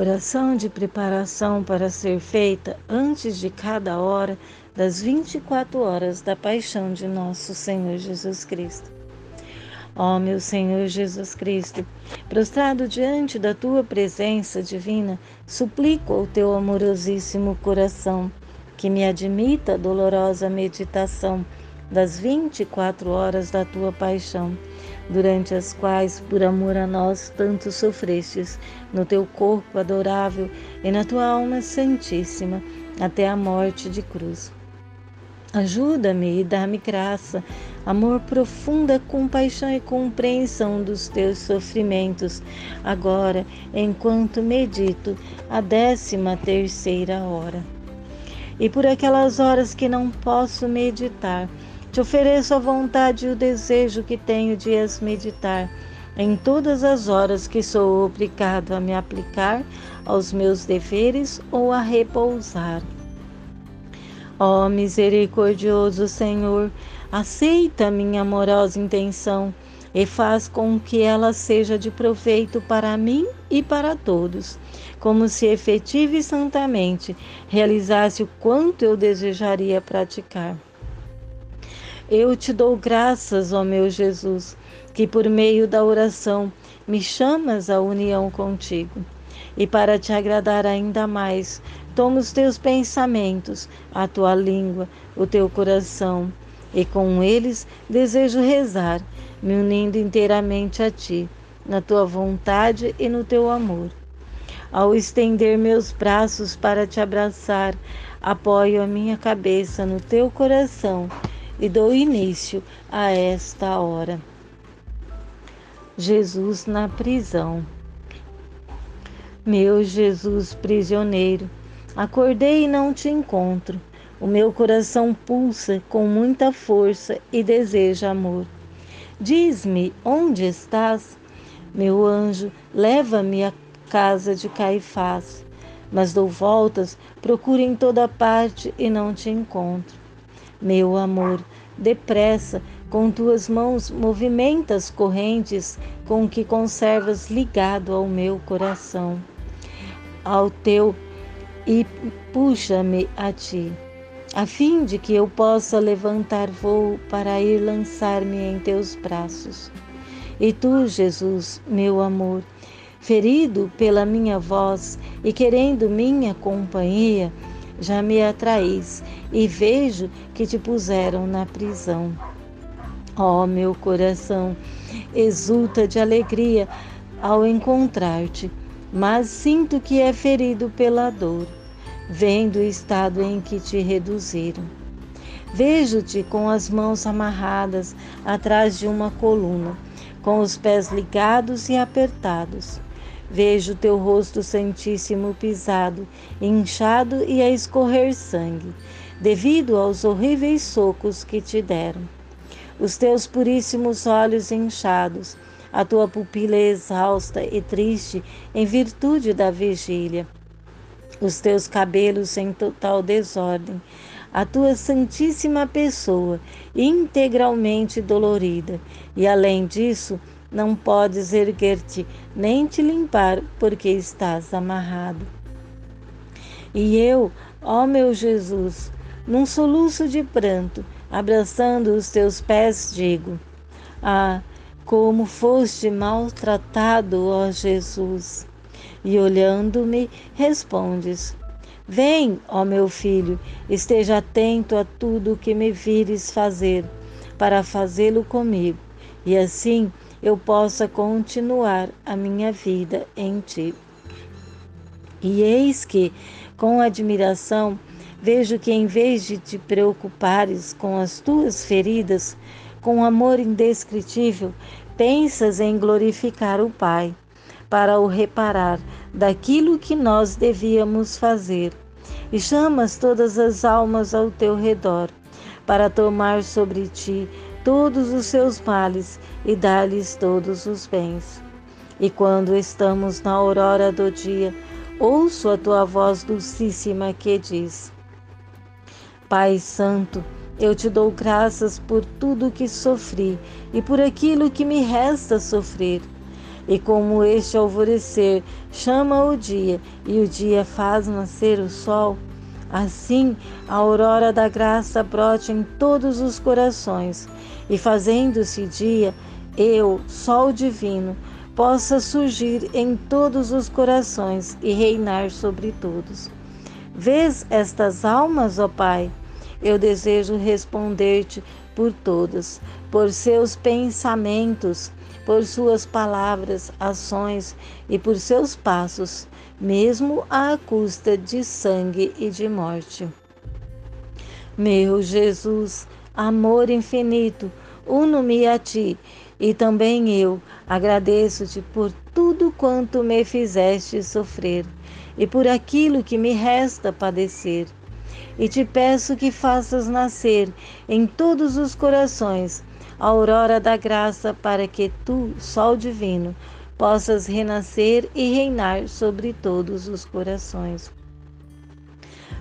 Oração de preparação para ser feita antes de cada hora das 24 horas da paixão de nosso Senhor Jesus Cristo. Ó meu Senhor Jesus Cristo, prostrado diante da tua presença divina, suplico ao teu amorosíssimo coração que me admita a dolorosa meditação das 24 horas da tua paixão durante as quais, por amor a nós, tanto sofrestes no teu corpo adorável e na tua alma santíssima, até a morte de cruz. Ajuda-me e dá-me graça, amor, profunda compaixão e compreensão dos teus sofrimentos, agora, enquanto medito a décima terceira hora. E por aquelas horas que não posso meditar, te ofereço a vontade e o desejo que tenho de as meditar em todas as horas que sou obrigado a me aplicar aos meus deveres ou a repousar. Ó oh, misericordioso Senhor, aceita minha amorosa intenção e faz com que ela seja de proveito para mim e para todos, como se efetiva e santamente realizasse o quanto eu desejaria praticar. Eu te dou graças, ó meu Jesus, que por meio da oração me chamas à união contigo. E para te agradar ainda mais, toma os teus pensamentos, a tua língua, o teu coração, e com eles desejo rezar, me unindo inteiramente a ti, na tua vontade e no teu amor. Ao estender meus braços para te abraçar, apoio a minha cabeça no teu coração e dou início a esta hora. Jesus na prisão. Meu Jesus prisioneiro, acordei e não te encontro. O meu coração pulsa com muita força e deseja amor. Diz-me onde estás? Meu anjo, leva-me à casa de Caifás. Mas dou voltas, procuro em toda parte e não te encontro. Meu amor, depressa, com tuas mãos movimenta as correntes com que conservas ligado ao meu coração, ao teu e puxa-me a ti, a fim de que eu possa levantar voo para ir lançar-me em teus braços. E tu, Jesus, meu amor, ferido pela minha voz e querendo minha companhia, já me atraís e vejo que te puseram na prisão. Ó oh, meu coração, exulta de alegria ao encontrar-te, mas sinto que é ferido pela dor, vendo o estado em que te reduziram. Vejo-te com as mãos amarradas atrás de uma coluna, com os pés ligados e apertados Vejo teu rosto santíssimo pisado, inchado e a escorrer sangue, devido aos horríveis socos que te deram. Os teus puríssimos olhos inchados, a tua pupila exausta e triste em virtude da vigília, os teus cabelos em total desordem, a tua santíssima pessoa integralmente dolorida, e além disso, não podes erguer-te nem te limpar, porque estás amarrado. E eu, ó meu Jesus, num soluço de pranto, abraçando os teus pés, digo: Ah, como foste maltratado, ó Jesus! E olhando-me, respondes: Vem, ó meu filho, esteja atento a tudo o que me vires fazer, para fazê-lo comigo, e assim eu possa continuar a minha vida em ti. E eis que, com admiração, vejo que em vez de te preocupares com as tuas feridas, com amor indescritível, pensas em glorificar o Pai, para o reparar daquilo que nós devíamos fazer, e chamas todas as almas ao teu redor, para tomar sobre ti todos os seus males e dar-lhes todos os bens. E quando estamos na aurora do dia, ouço a tua voz dulcíssima que diz: Pai Santo, eu te dou graças por tudo que sofri e por aquilo que me resta sofrer. E como este alvorecer chama o dia e o dia faz nascer o sol, assim a aurora da graça brote em todos os corações, e fazendo-se dia, eu, sol divino, possa surgir em todos os corações e reinar sobre todos. Vês estas almas, ó Pai? Eu desejo responder-te por todas, por seus pensamentos, por suas palavras, ações e por seus passos, mesmo à custa de sangue e de morte. Meu Jesus, amor infinito, uno-me a ti e também eu agradeço-te por tudo quanto me fizeste sofrer e por aquilo que me resta padecer. E te peço que faças nascer em todos os corações a aurora da graça, para que tu, Sol divino, possas renascer e reinar sobre todos os corações.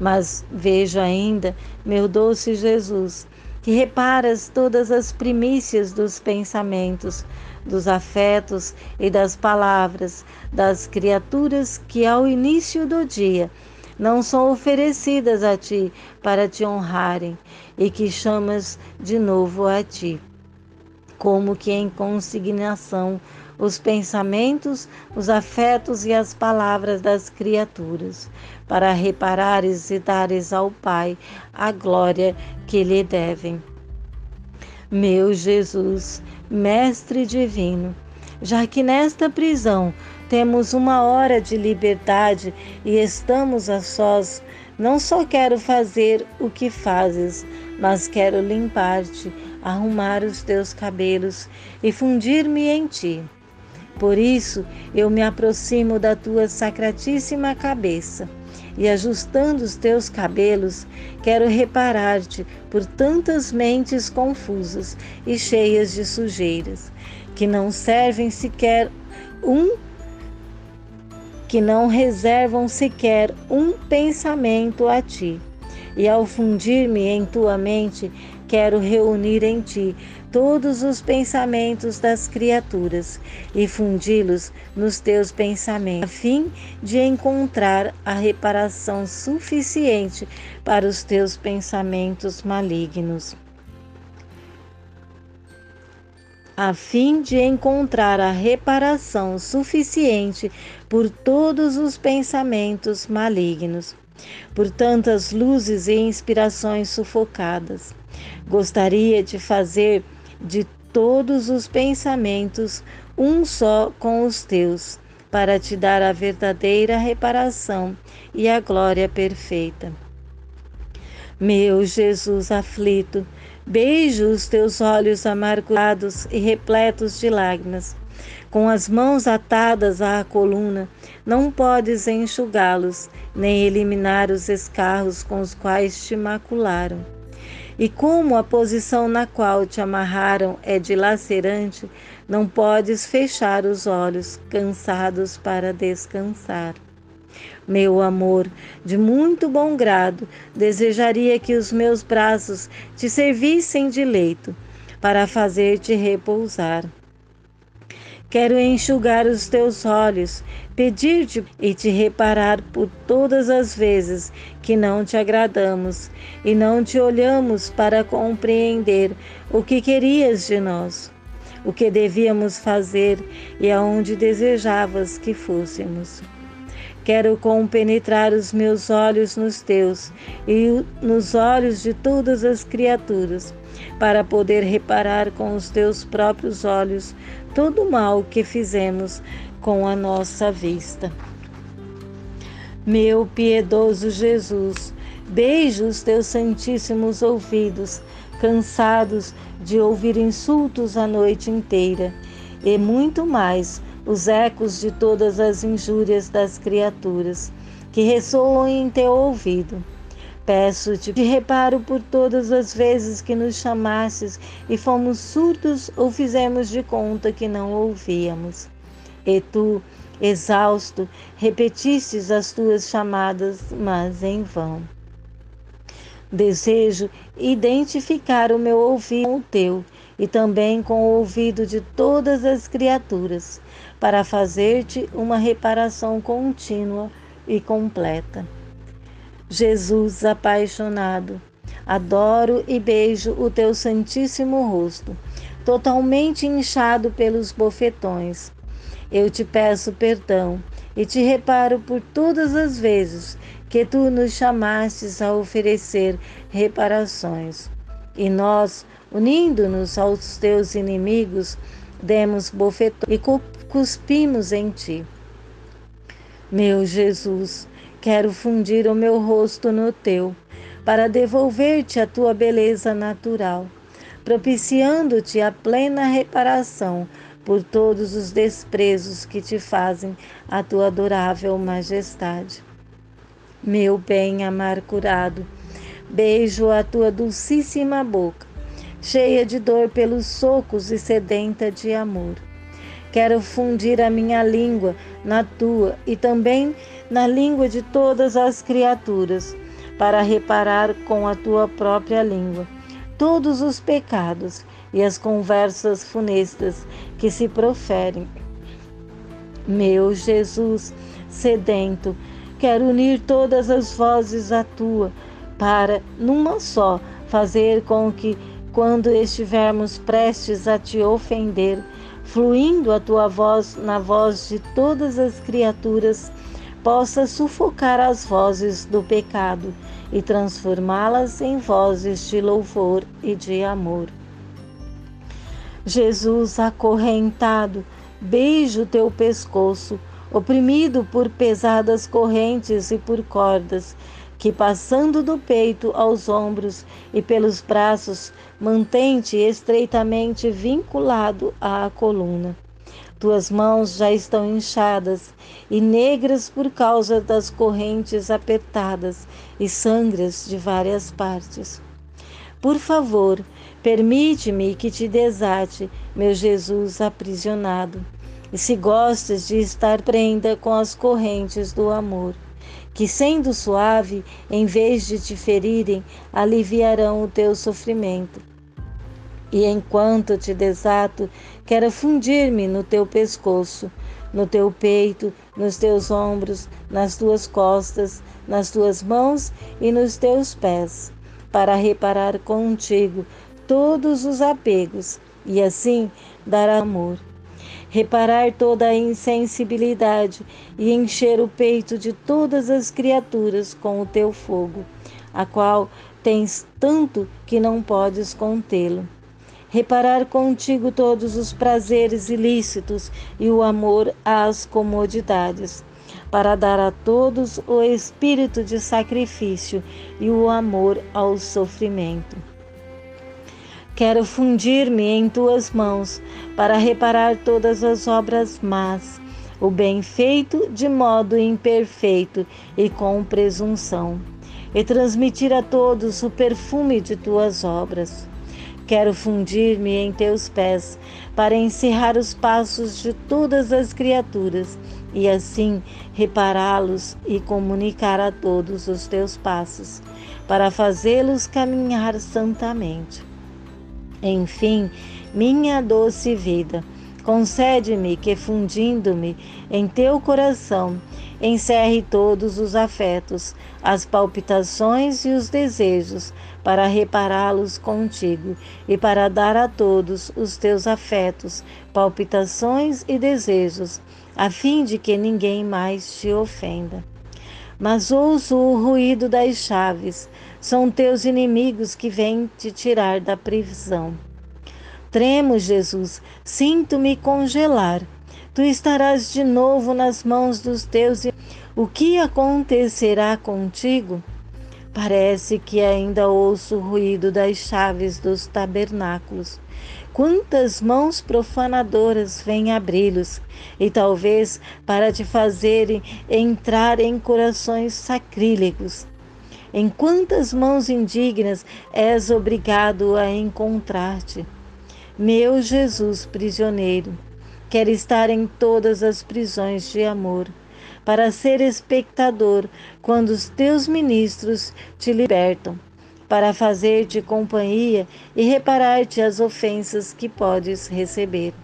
Mas vejo ainda, meu doce Jesus, que reparas todas as primícias dos pensamentos, dos afetos e das palavras das criaturas que ao início do dia não são oferecidas a ti para te honrarem e que chamas de novo a ti como que em consignação os pensamentos, os afetos e as palavras das criaturas, para reparares e dares ao Pai a glória que lhe devem. Meu Jesus, Mestre Divino, já que nesta prisão temos uma hora de liberdade e estamos a sós, não só quero fazer o que fazes, mas quero limpar-te arrumar os teus cabelos e fundir-me em ti. Por isso eu me aproximo da tua sacratíssima cabeça e, ajustando os teus cabelos, quero reparar-te por tantas mentes confusas e cheias de sujeiras, que não servem sequer um que não reservam sequer um pensamento a ti. E ao fundir-me em tua mente, quero reunir em ti todos os pensamentos das criaturas e fundi-los nos teus pensamentos, a fim de encontrar a reparação suficiente para os teus pensamentos malignos. a fim de encontrar a reparação suficiente por todos os pensamentos malignos, por tantas luzes e inspirações sufocadas. Gostaria de fazer de todos os pensamentos um só com os teus, para te dar a verdadeira reparação e a glória perfeita. Meu Jesus aflito, beijo os teus olhos amargurados e repletos de lágrimas. Com as mãos atadas à coluna, não podes enxugá-los, nem eliminar os escarros com os quais te macularam. E como a posição na qual te amarraram é dilacerante, não podes fechar os olhos, cansados para descansar. Meu amor, de muito bom grado, desejaria que os meus braços te servissem de leito, para fazer-te repousar. Quero enxugar os teus olhos, pedir-te e te reparar por todas as vezes que não te agradamos e não te olhamos para compreender o que querias de nós, o que devíamos fazer e aonde desejavas que fôssemos. Quero compenetrar os meus olhos nos teus e nos olhos de todas as criaturas, para poder reparar com os teus próprios olhos todo o mal que fizemos com a nossa vista. Meu piedoso Jesus, beijo os teus santíssimos ouvidos, cansados de ouvir insultos a noite inteira, e muito mais os ecos de todas as injúrias das criaturas que ressoam em teu ouvido. Peço-te de reparo por todas as vezes que nos chamastes e fomos surdos ou fizemos de conta que não ouvíamos. E tu, exausto, repetistes as tuas chamadas, mas em vão. Desejo identificar o meu ouvido com o teu e também com o ouvido de todas as criaturas, para fazer-te uma reparação contínua e completa. Jesus apaixonado, adoro e beijo o teu santíssimo rosto, totalmente inchado pelos bofetões. Eu te peço perdão e te reparo por todas as vezes que tu nos chamastes a oferecer reparações. E nós, unindo-nos aos teus inimigos, demos bofetões e cuspimos em ti. Meu Jesus, quero fundir o meu rosto no teu, para devolver-te a tua beleza natural, propiciando-te a plena reparação por todos os desprezos que te fazem a tua adorável majestade. Meu bem amargurado, beijo a tua dulcíssima boca, cheia de dor pelos socos e sedenta de amor. Quero fundir a minha língua na tua e também na língua de todas as criaturas, para reparar com a tua própria língua todos os pecados e as conversas funestas que se proferem. Meu Jesus, sedento, quero unir todas as vozes à tua, para, numa só, fazer com que, quando estivermos prestes a te ofender, fluindo a tua voz na voz de todas as criaturas, possa sufocar as vozes do pecado e transformá-las em vozes de louvor e de amor. Jesus acorrentado, beijo teu pescoço, oprimido por pesadas correntes e por cordas, que passando do peito aos ombros e pelos braços, mantém-te estreitamente vinculado à coluna. Tuas mãos já estão inchadas e negras por causa das correntes apertadas e sangras de várias partes. Por favor, permite-me que te desate, meu Jesus aprisionado. E se gostas de estar prenda com as correntes do amor, que, sendo suave, em vez de te ferirem, aliviarão o teu sofrimento. E enquanto te desato, quero fundir-me no teu pescoço, no teu peito, nos teus ombros, nas tuas costas, nas tuas mãos e nos teus pés, para reparar contigo todos os apegos e assim dar amor reparar toda a insensibilidade e encher o peito de todas as criaturas com o teu fogo, a qual tens tanto que não podes contê-lo. Reparar contigo todos os prazeres ilícitos e o amor às comodidades, para dar a todos o espírito de sacrifício e o amor ao sofrimento Quero fundir-me em tuas mãos para reparar todas as obras más, o bem feito de modo imperfeito e com presunção, e transmitir a todos o perfume de tuas obras. Quero fundir-me em teus pés para encerrar os passos de todas as criaturas e assim repará-los e comunicar a todos os teus passos, para fazê-los caminhar santamente. Enfim, minha doce vida, concede-me que, fundindo-me em teu coração, encerre todos os afetos, as palpitações e os desejos, para repará-los contigo e para dar a todos os teus afetos, palpitações e desejos, a fim de que ninguém mais te ofenda. Mas ouço o ruído das chaves, são teus inimigos que vêm te tirar da prisão. Tremo, Jesus, sinto-me congelar. Tu estarás de novo nas mãos dos teus. O que acontecerá contigo? Parece que ainda ouço o ruído das chaves dos tabernáculos. Quantas mãos profanadoras vêm abri-los, e talvez para te fazerem entrar em corações sacrílegos. Em quantas mãos indignas és obrigado a encontrar-te? Meu Jesus prisioneiro, quer estar em todas as prisões de amor, para ser espectador quando os teus ministros te libertam, para fazer-te companhia e reparar-te as ofensas que podes receber.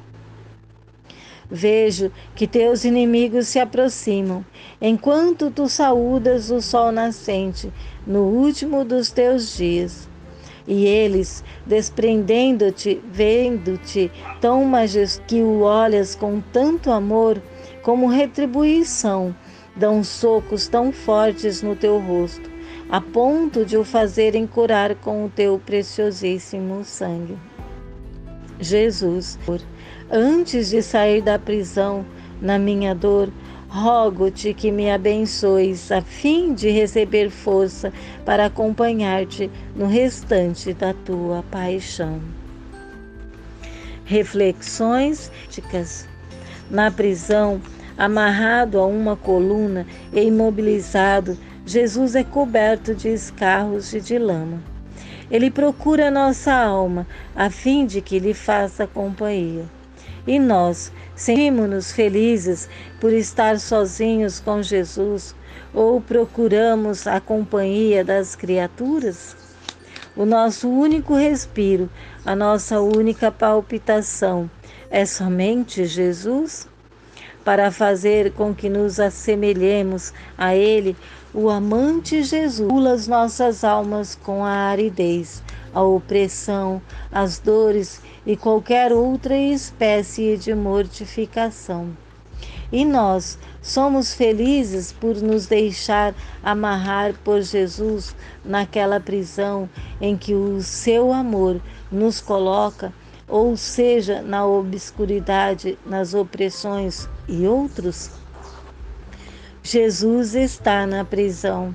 Vejo que teus inimigos se aproximam, enquanto tu saúdas o sol nascente no último dos teus dias. E eles, desprendendo-te, vendo-te tão majestoso que o olhas com tanto amor, como retribuição, dão socos tão fortes no teu rosto, a ponto de o fazerem curar com o teu preciosíssimo sangue. Jesus, antes de sair da prisão, na minha dor, rogo-te que me abençoes, a fim de receber força para acompanhar-te no restante da tua paixão. Reflexões na prisão, amarrado a uma coluna e imobilizado, Jesus é coberto de escarros e de lama. Ele procura nossa alma, a fim de que lhe faça companhia. E nós sentimos-nos felizes por estar sozinhos com Jesus ou procuramos a companhia das criaturas? O nosso único respiro, a nossa única palpitação é somente Jesus? Para fazer com que nos assemelhemos a Ele, o amante Jesus pula as nossas almas com a aridez, a opressão, as dores e qualquer outra espécie de mortificação. E nós somos felizes por nos deixar amarrar por Jesus naquela prisão em que o seu amor nos coloca, ou seja, na obscuridade, nas opressões e outros? Jesus está na prisão.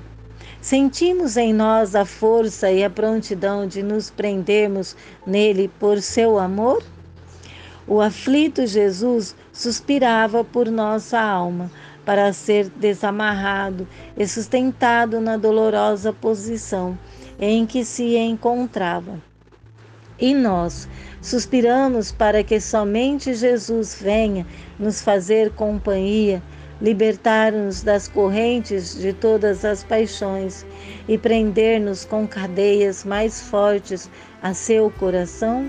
Sentimos em nós a força e a prontidão de nos prendermos nele por seu amor? O aflito Jesus suspirava por nossa alma para ser desamarrado e sustentado na dolorosa posição em que se encontrava. E nós suspiramos para que somente Jesus venha nos fazer companhia, libertar-nos das correntes de todas as paixões e prender-nos com cadeias mais fortes a seu coração?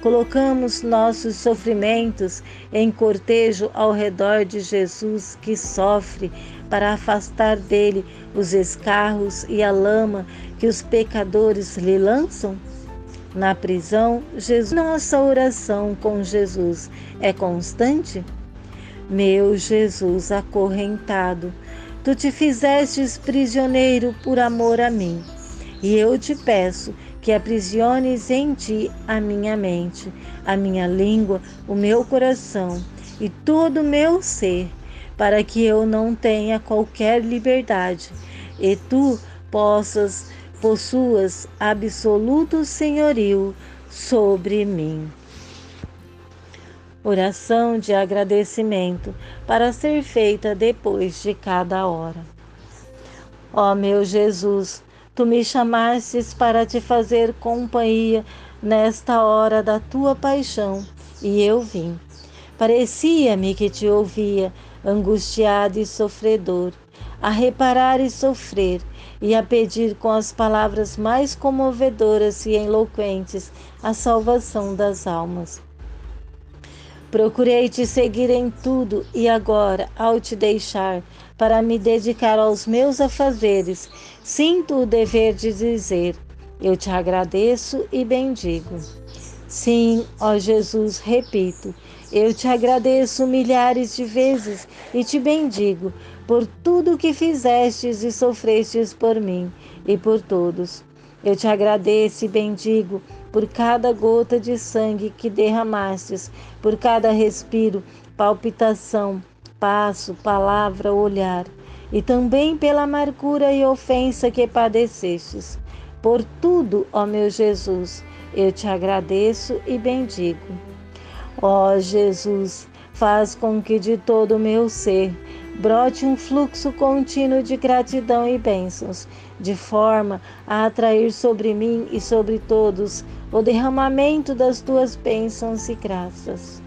Colocamos nossos sofrimentos em cortejo ao redor de Jesus que sofre para afastar dele os escarros e a lama que os pecadores lhe lançam? Na prisão, Jesus, nossa oração com Jesus é constante? Meu Jesus acorrentado, tu te fizestes prisioneiro por amor a mim, e eu te peço que aprisiones em ti a minha mente, a minha língua, o meu coração e todo o meu ser, para que eu não tenha qualquer liberdade e tu possas possuas absoluto senhorio sobre mim. Oração de agradecimento para ser feita depois de cada hora. Ó meu Jesus, Tu me chamastes para te fazer companhia nesta hora da tua paixão, e eu vim. Parecia-me que te ouvia, angustiado e sofredor, a reparar e sofrer, e a pedir com as palavras mais comovedoras e eloquentes a salvação das almas. Procurei te seguir em tudo e agora, ao te deixar, para me dedicar aos meus afazeres, sinto o dever de dizer: Eu te agradeço e bendigo. Sim, ó Jesus, repito, eu te agradeço milhares de vezes e te bendigo por tudo que fizestes e sofrestes por mim e por todos. Eu te agradeço e bendigo por cada gota de sangue que derramastes, por cada respiro, palpitação, passo, palavra, olhar, e também pela amargura e ofensa que padecestes. Por tudo, ó meu Jesus, eu te agradeço e bendigo. Ó Jesus, faz com que de todo o meu ser brote um fluxo contínuo de gratidão e bênçãos, de forma a atrair sobre mim e sobre todos o derramamento das tuas bênçãos e graças.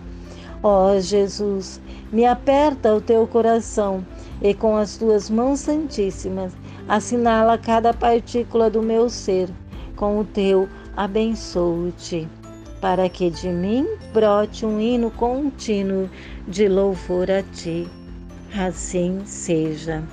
Ó Jesus, me aperta o teu coração e com as tuas mãos santíssimas assinala cada partícula do meu ser, com o teu abençoo-te, para que de mim brote um hino contínuo de louvor a ti. Assim seja.